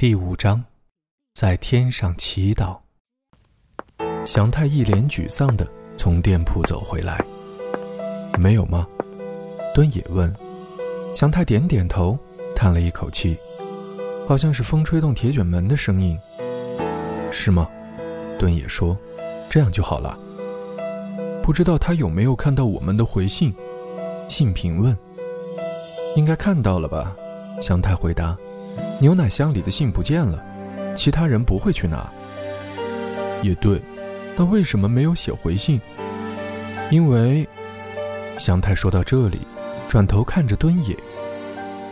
第五章，在天上祈祷。祥太一脸沮丧地从店铺走回来，没有吗？敦也问。祥太点点头，叹了一口气，好像是风吹动铁卷门的声音。是吗？敦也说，这样就好了。不知道他有没有看到我们的回信？信平问。应该看到了吧？祥太回答。牛奶箱里的信不见了，其他人不会去拿。也对，但为什么没有写回信？因为，祥太说到这里，转头看着敦野，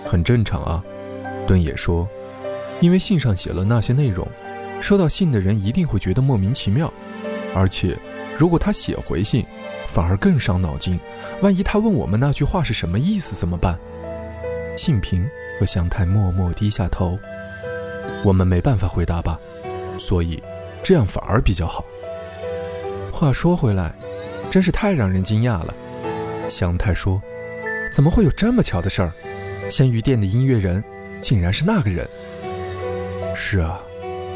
很正常啊。敦野说，因为信上写了那些内容，收到信的人一定会觉得莫名其妙，而且，如果他写回信，反而更伤脑筋。万一他问我们那句话是什么意思怎么办？信平。和祥太默默低下头，我们没办法回答吧，所以这样反而比较好。话说回来，真是太让人惊讶了。祥太说：“怎么会有这么巧的事儿？鲜鱼店的音乐人竟然是那个人。”是啊，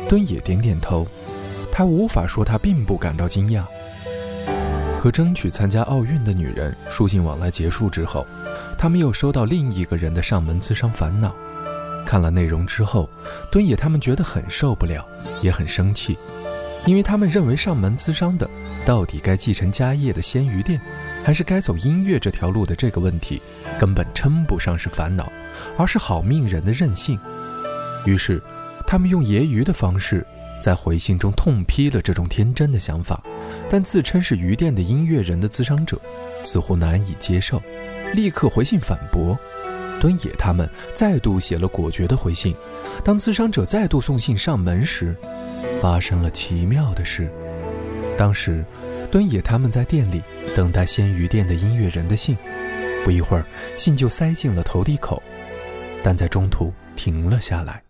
敦也点点头，他无法说他并不感到惊讶。和争取参加奥运的女人书信往来结束之后，他们又收到另一个人的上门咨商烦恼。看了内容之后，敦野他们觉得很受不了，也很生气，因为他们认为上门咨商的到底该继承家业的鲜鱼店，还是该走音乐这条路的这个问题，根本称不上是烦恼，而是好命人的任性。于是，他们用揶揄的方式。在回信中痛批了这种天真的想法，但自称是鱼店的音乐人的咨商者似乎难以接受，立刻回信反驳。敦野他们再度写了果决的回信。当咨商者再度送信上门时，发生了奇妙的事。当时，敦野他们在店里等待鲜鱼店的音乐人的信，不一会儿，信就塞进了投递口，但在中途停了下来。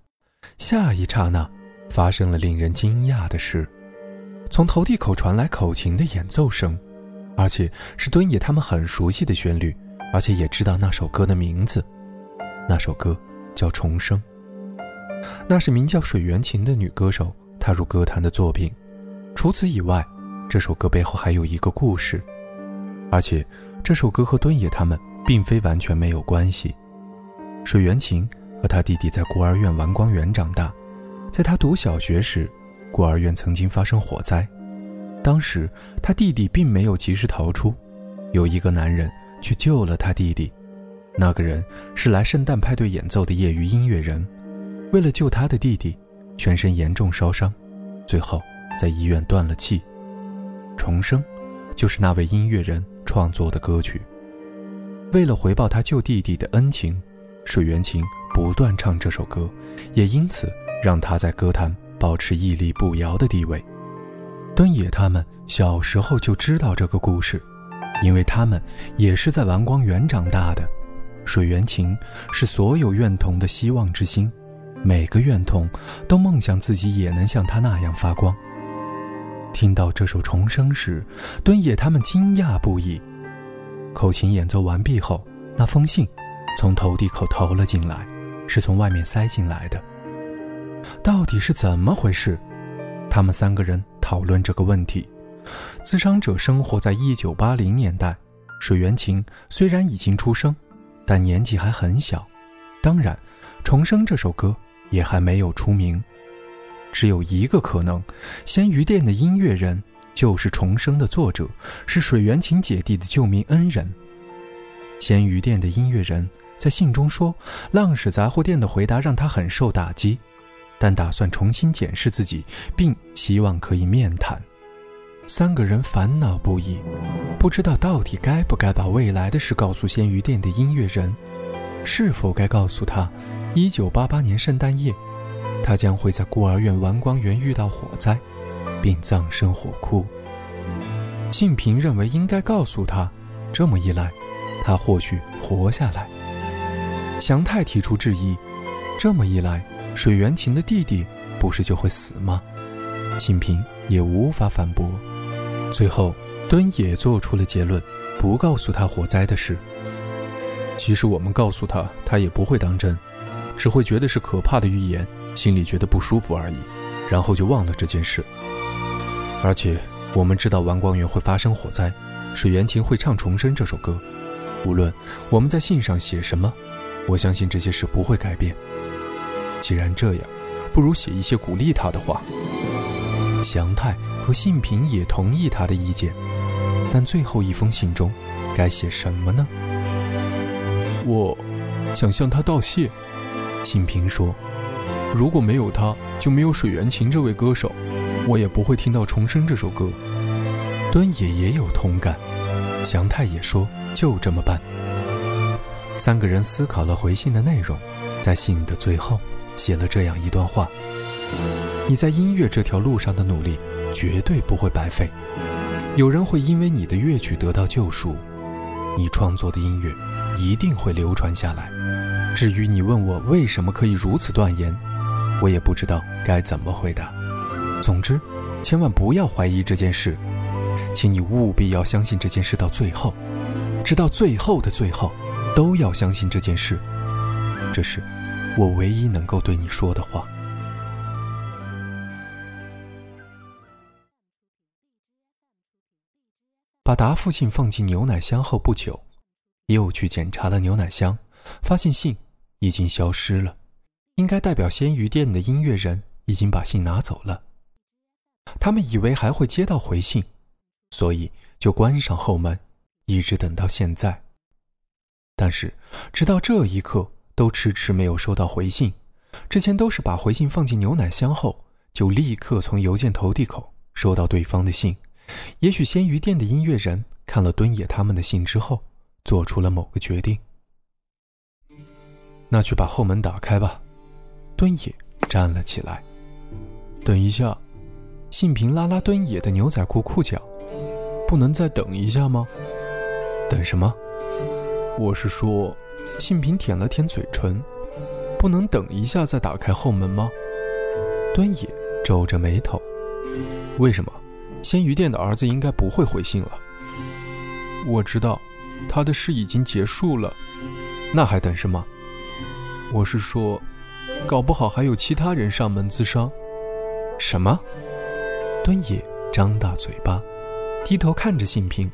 下一刹那。发生了令人惊讶的事，从投递口传来口琴的演奏声，而且是敦野他们很熟悉的旋律，而且也知道那首歌的名字。那首歌叫《重生》，那是名叫水原琴的女歌手踏入歌坛的作品。除此以外，这首歌背后还有一个故事，而且这首歌和敦野他们并非完全没有关系。水原琴和他弟弟在孤儿院丸光园长大。在他读小学时，孤儿院曾经发生火灾，当时他弟弟并没有及时逃出，有一个男人去救了他弟弟。那个人是来圣诞派对演奏的业余音乐人，为了救他的弟弟，全身严重烧伤，最后在医院断了气。重生，就是那位音乐人创作的歌曲。为了回报他救弟弟的恩情，水原琴不断唱这首歌，也因此。让他在歌坛保持屹立不摇的地位。敦野他们小时候就知道这个故事，因为他们也是在蓝光园长大的。水原琴是所有院童的希望之星，每个院童都梦想自己也能像他那样发光。听到这首《重生》时，敦野他们惊讶不已。口琴演奏完毕后，那封信从投递口投了进来，是从外面塞进来的。到底是怎么回事？他们三个人讨论这个问题。自伤者生活在一九八零年代，水原琴虽然已经出生，但年纪还很小。当然，《重生》这首歌也还没有出名。只有一个可能：仙鱼店的音乐人就是重生的作者，是水原琴姐弟的救命恩人。仙鱼店的音乐人在信中说：“浪矢杂货店的回答让他很受打击，但打算重新检视自己，并希望可以面谈。”三个人烦恼不已，不知道到底该不该把未来的事告诉鲜鱼店的音乐人，是否该告诉他，一九八八年圣诞夜。他将会在孤儿院玩光园遇到火灾，并葬身火窟。信平认为应该告诉他，这么一来，他或许活下来。祥太提出质疑，这么一来，水原琴的弟弟不是就会死吗？清平也无法反驳。最后，敦也做出了结论，不告诉他火灾的事。其实我们告诉他，他也不会当真，只会觉得是可怕的预言。心里觉得不舒服而已，然后就忘了这件事。而且我们知道王光园会发生火灾，水原琴会唱《重生》这首歌。无论我们在信上写什么，我相信这些事不会改变。既然这样，不如写一些鼓励他的话。祥太和信平也同意他的意见，但最后一封信中该写什么呢？我想向他道谢，信平说。如果没有他，就没有水原琴这位歌手，我也不会听到《重生》这首歌。端也也有同感，祥太也说就这么办。三个人思考了回信的内容，在信的最后写了这样一段话：你在音乐这条路上的努力绝对不会白费，有人会因为你的乐曲得到救赎，你创作的音乐一定会流传下来。至于你问我为什么可以如此断言？我也不知道该怎么回答。总之，千万不要怀疑这件事，请你务必要相信这件事到最后，直到最后的最后，都要相信这件事。这是我唯一能够对你说的话。把答复信放进牛奶箱后不久，又去检查了牛奶箱，发现信已经消失了。应该代表鲜鱼店的音乐人已经把信拿走了。他们以为还会接到回信，所以就关上后门，一直等到现在。但是直到这一刻，都迟迟没有收到回信。之前都是把回信放进牛奶箱后，就立刻从邮件投递口收到对方的信。也许鲜鱼店的音乐人看了敦野他们的信之后，做出了某个决定。那去把后门打开吧。敦野站了起来。等一下，信平拉拉敦野的牛仔裤裤脚，不能再等一下吗？等什么？我是说，信平舔了舔嘴唇，不能等一下再打开后门吗？敦野皱着眉头。为什么？鲜鱼店的儿子应该不会回信了。我知道，他的事已经结束了，那还等什么？我是说。搞不好还有其他人上门自伤。什么？敦野张大嘴巴，低头看着信平：“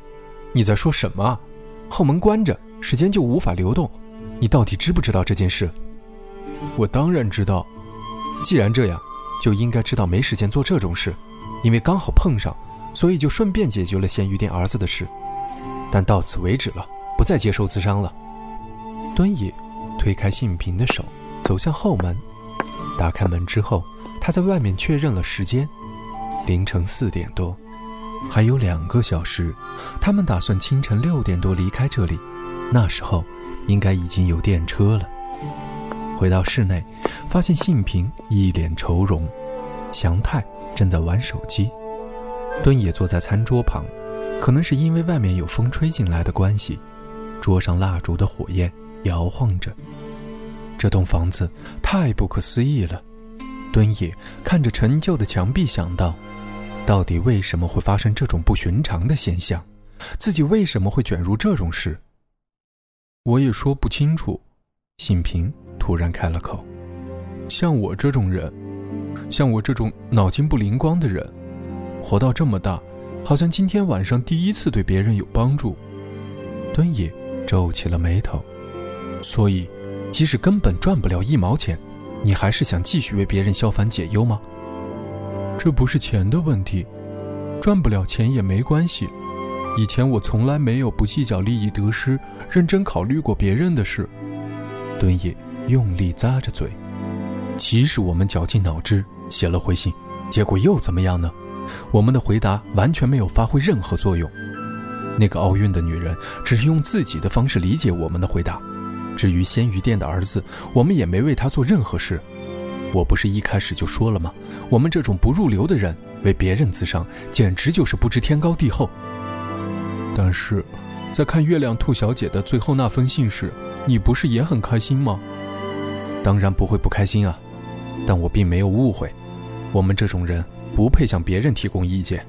你在说什么？后门关着，时间就无法流动。你到底知不知道这件事？”我当然知道。既然这样，就应该知道没时间做这种事，因为刚好碰上，所以就顺便解决了咸鱼店儿子的事。但到此为止了，不再接受自伤了。敦野推开信平的手。走向后门，打开门之后，他在外面确认了时间，凌晨四点多，还有两个小时。他们打算清晨六点多离开这里，那时候应该已经有电车了。回到室内，发现信平一脸愁容，祥太正在玩手机，敦也坐在餐桌旁，可能是因为外面有风吹进来的关系，桌上蜡烛的火焰摇晃着。这栋房子太不可思议了，敦也看着陈旧的墙壁，想到，到底为什么会发生这种不寻常的现象？自己为什么会卷入这种事？我也说不清楚。信平突然开了口：“像我这种人，像我这种脑筋不灵光的人，活到这么大，好像今天晚上第一次对别人有帮助。”敦野皱起了眉头，所以。即使根本赚不了一毛钱，你还是想继续为别人消烦解忧吗？这不是钱的问题，赚不了钱也没关系。以前我从来没有不计较利益得失，认真考虑过别人的事。敦也用力咂着嘴，即使我们绞尽脑汁写了回信，结果又怎么样呢？我们的回答完全没有发挥任何作用。那个奥运的女人只是用自己的方式理解我们的回答。至于鲜鱼店的儿子，我们也没为他做任何事。我不是一开始就说了吗？我们这种不入流的人为别人自伤，简直就是不知天高地厚。但是，在看月亮兔小姐的最后那封信时，你不是也很开心吗？当然不会不开心啊，但我并没有误会。我们这种人不配向别人提供意见。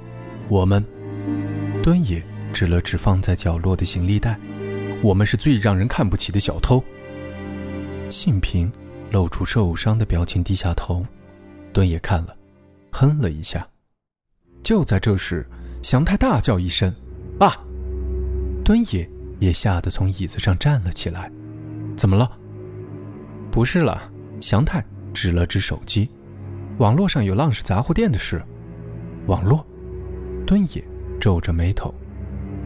我们，敦也指了指放在角落的行李袋，我们是最让人看不起的小偷。信平露出受伤的表情，低下头。敦也看了，哼了一下。就在这时，祥太大叫一声：“啊！”敦也也吓得从椅子上站了起来，怎么了？不是了，祥太指了指手机，网络上有浪氏杂货店的事。网络？敦也皱着眉头，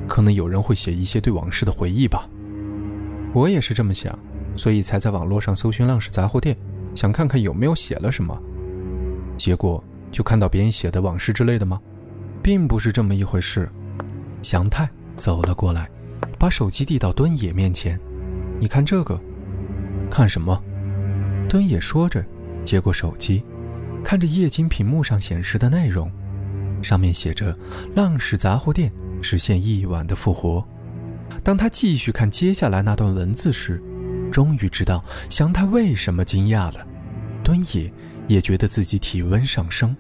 可能有人会写一些对往事的回忆吧。我也是这么想，所以才在网络上搜寻浪氏杂货店，想看看有没有写了什么。结果就看到别人写的往事之类的吗？并不是这么一回事。祥太。走了过来，把手机递到敦野面前。你看这个，看什么？敦野说着，接过手机，看着液晶屏幕上显示的内容，上面写着“浪矢杂货店实现一晚的复活”。当他继续看接下来那段文字时，终于知道祥太为什么惊讶了。敦野也觉得自己体温上升。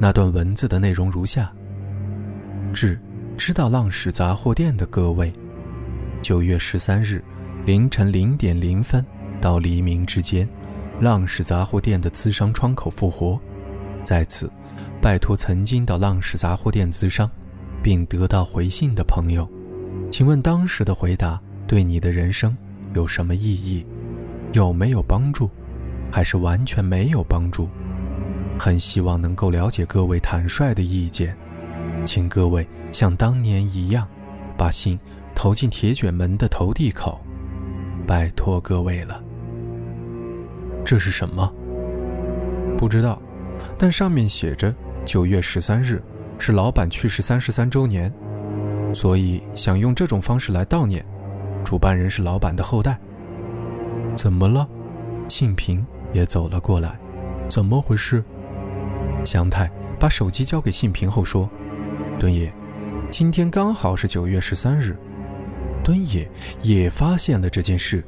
那段文字的内容如下：至。知道浪矢杂货店的各位，九月十三日凌晨零点零分到黎明之间，浪矢杂货店的资商窗口复活。在此，拜托曾经到浪矢杂货店资商，并得到回信的朋友，请问当时的回答对你的人生有什么意义？有没有帮助？还是完全没有帮助？很希望能够了解各位坦率的意见，请各位。像当年一样，把信投进铁卷门的投递口，拜托各位了。这是什么？不知道，但上面写着九月十三日是老板去世三十三周年，所以想用这种方式来悼念。主办人是老板的后代。怎么了？信平也走了过来。怎么回事？祥太把手机交给信平后说：“敦野。”今天刚好是九月十三日，敦野也发现了这件事。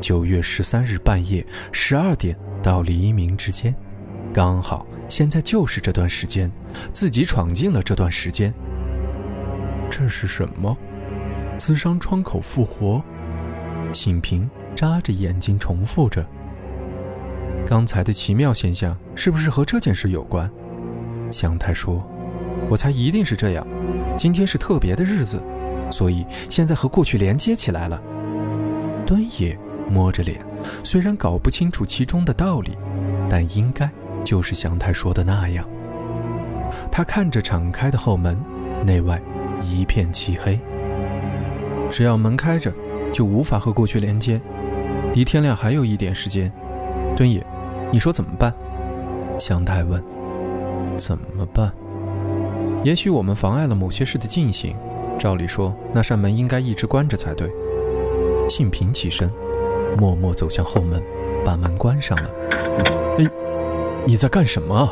九月十三日半夜十二点到黎明之间，刚好现在就是这段时间，自己闯进了这段时间。这是什么？资商窗口复活？信平眨着眼睛重复着。刚才的奇妙现象是不是和这件事有关？祥太说：“我猜一定是这样。”今天是特别的日子，所以现在和过去连接起来了。敦野摸着脸，虽然搞不清楚其中的道理，但应该就是祥太说的那样。他看着敞开的后门，内外一片漆黑。只要门开着，就无法和过去连接。离天亮还有一点时间，敦野，你说怎么办？祥太问。怎么办？也许我们妨碍了某些事的进行，照理说那扇门应该一直关着才对。信平起身，默默走向后门，把门关上了。哎，你在干什么？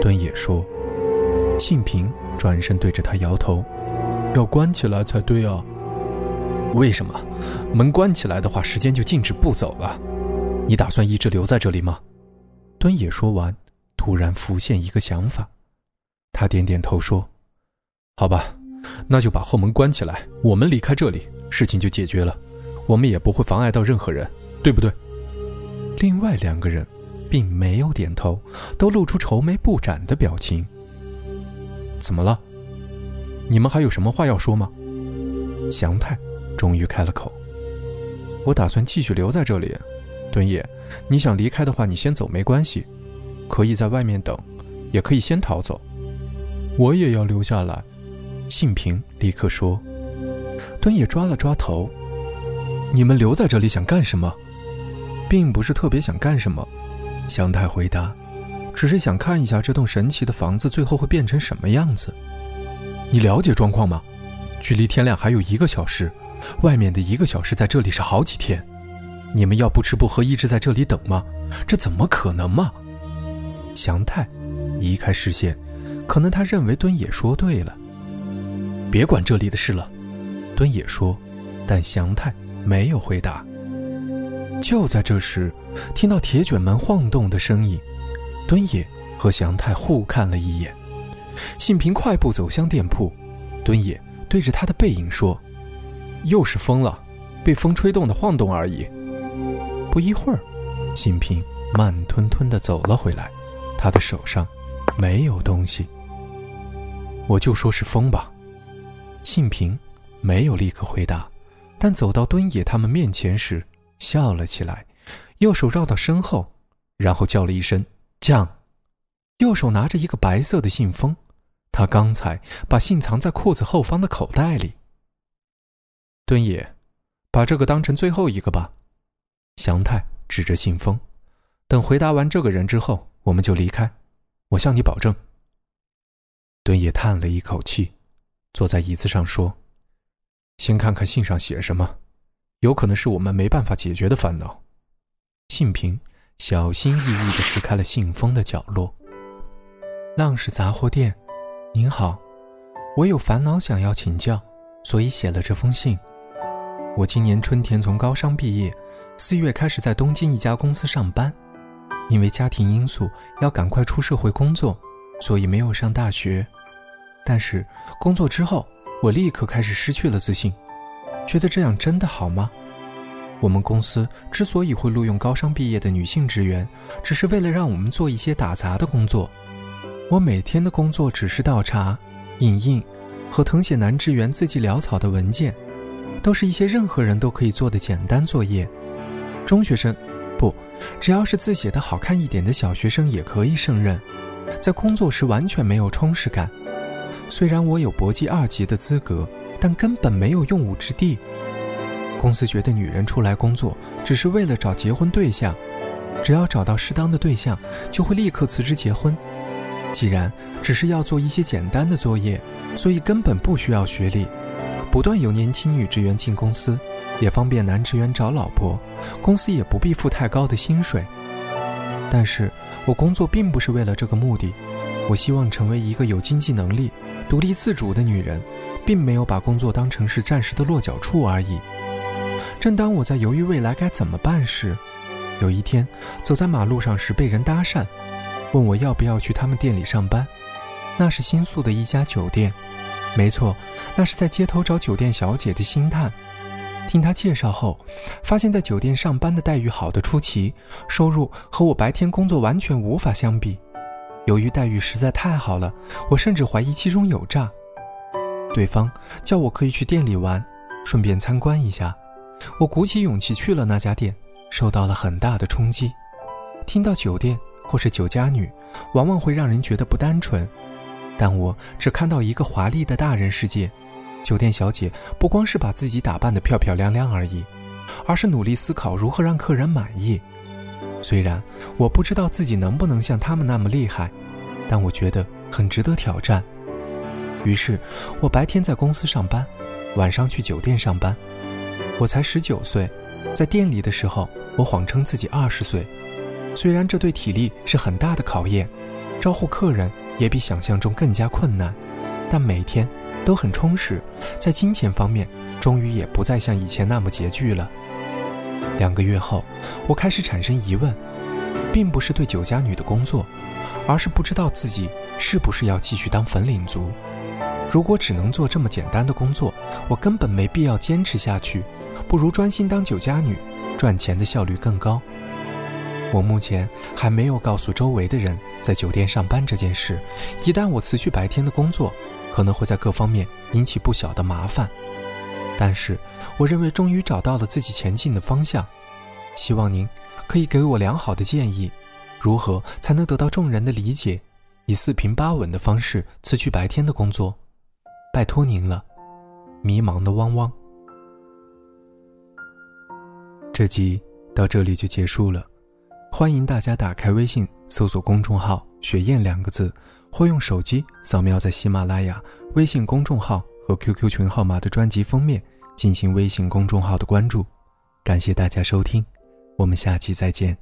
敦野说。信平转身对着他摇头，要关起来才对啊。为什么？门关起来的话，时间就静止不走了。你打算一直留在这里吗？敦野说完，突然浮现一个想法。他点点头说：“好吧，那就把后门关起来，我们离开这里，事情就解决了。我们也不会妨碍到任何人，对不对？”另外两个人并没有点头，都露出愁眉不展的表情。怎么了？你们还有什么话要说吗？祥太终于开了口：“我打算继续留在这里。敦野，你想离开的话，你先走没关系。可以在外面等，也可以先逃走。我也要留下来。信平立刻说。敦也抓了抓头。你们留在这里想干什么？并不是特别想干什么，祥太回答，只是想看一下这栋神奇的房子最后会变成什么样子。你了解状况吗？距离天亮还有一个小时，外面的一个小时在这里是好几天。你们要不吃不喝一直在这里等吗？这怎么可能嘛？祥太移开视线，可能他认为敦也说对了。别管这里的事了，敦也说，但祥太没有回答。就在这时，听到铁卷门晃动的声音，敦也和祥太互看了一眼。信平快步走向店铺，敦也对着他的背影说：“又是风了，被风吹动的晃动而已。”不一会儿，信平慢吞吞地走了回来，他的手上没有东西。我就说是风吧。信平没有立刻回答，但走到敦野他们面前时，笑了起来，右手绕到身后，然后叫了一声“酱”，右手拿着一个白色的信封，他刚才把信藏在裤子后方的口袋里。敦野，把这个当成最后一个吧。祥太指着信封，等回答完这个人之后，我们就离开。我向你保证。敦也叹了一口气，坐在椅子上说：“先看看信上写什么，有可能是我们没办法解决的烦恼。”信平小心翼翼地撕开了信封的角落。浪氏杂货店，您好，我有烦恼想要请教，所以写了这封信。我今年春天从高商毕业。四月开始在东京一家公司上班，因为家庭因素要赶快出社会工作，所以没有上大学。但是工作之后，我立刻开始失去了自信，觉得这样真的好吗？我们公司之所以会录用高商毕业的女性职员，只是为了让我们做一些打杂的工作。我每天的工作只是倒茶、影印和誊写男职员字迹潦草的文件，都是一些任何人都可以做的简单作业。中学生，不，只要是字写的好看一点的小学生也可以胜任。在工作时完全没有充实感。虽然我有搏击二级的资格，但根本没有用武之地。公司觉得女人出来工作只是为了找结婚对象，只要找到适当的对象，就会立刻辞职结婚。既然只是要做一些简单的作业，所以根本不需要学历。不断有年轻女职员进公司。也方便男职员找老婆，公司也不必付太高的薪水。但是我工作并不是为了这个目的，我希望成为一个有经济能力、独立自主的女人，并没有把工作当成是暂时的落脚处而已。正当我在犹豫未来该怎么办时，有一天走在马路上时被人搭讪，问我要不要去他们店里上班。那是新宿的一家酒店，没错，那是在街头找酒店小姐的星探。听他介绍后，发现，在酒店上班的待遇好的出奇，收入和我白天工作完全无法相比。由于待遇实在太好了，我甚至怀疑其中有诈。对方叫我可以去店里玩，顺便参观一下。我鼓起勇气去了那家店，受到了很大的冲击。听到酒店或是酒家女，往往会让人觉得不单纯，但我只看到一个华丽的大人世界。酒店小姐不光是把自己打扮得漂漂亮亮而已，而是努力思考如何让客人满意。虽然我不知道自己能不能像他们那么厉害，但我觉得很值得挑战。于是，我白天在公司上班，晚上去酒店上班。我才十九岁，在店里的时候，我谎称自己二十岁。虽然这对体力是很大的考验，招呼客人也比想象中更加困难，但每天。都很充实，在金钱方面，终于也不再像以前那么拮据了。两个月后，我开始产生疑问，并不是对酒家女的工作，而是不知道自己是不是要继续当粉领族。如果只能做这么简单的工作，我根本没必要坚持下去，不如专心当酒家女，赚钱的效率更高。我目前还没有告诉周围的人在酒店上班这件事，一旦我辞去白天的工作。可能会在各方面引起不小的麻烦，但是我认为终于找到了自己前进的方向，希望您可以给我良好的建议。如何才能得到众人的理解，以四平八稳的方式辞去白天的工作？拜托您了，迷茫的汪汪。这集到这里就结束了，欢迎大家打开微信搜索公众号“雪燕”两个字，或用手机扫描在喜马拉雅微信公众号和 QQ 群号码的专辑封面进行微信公众号的关注。感谢大家收听，我们下期再见。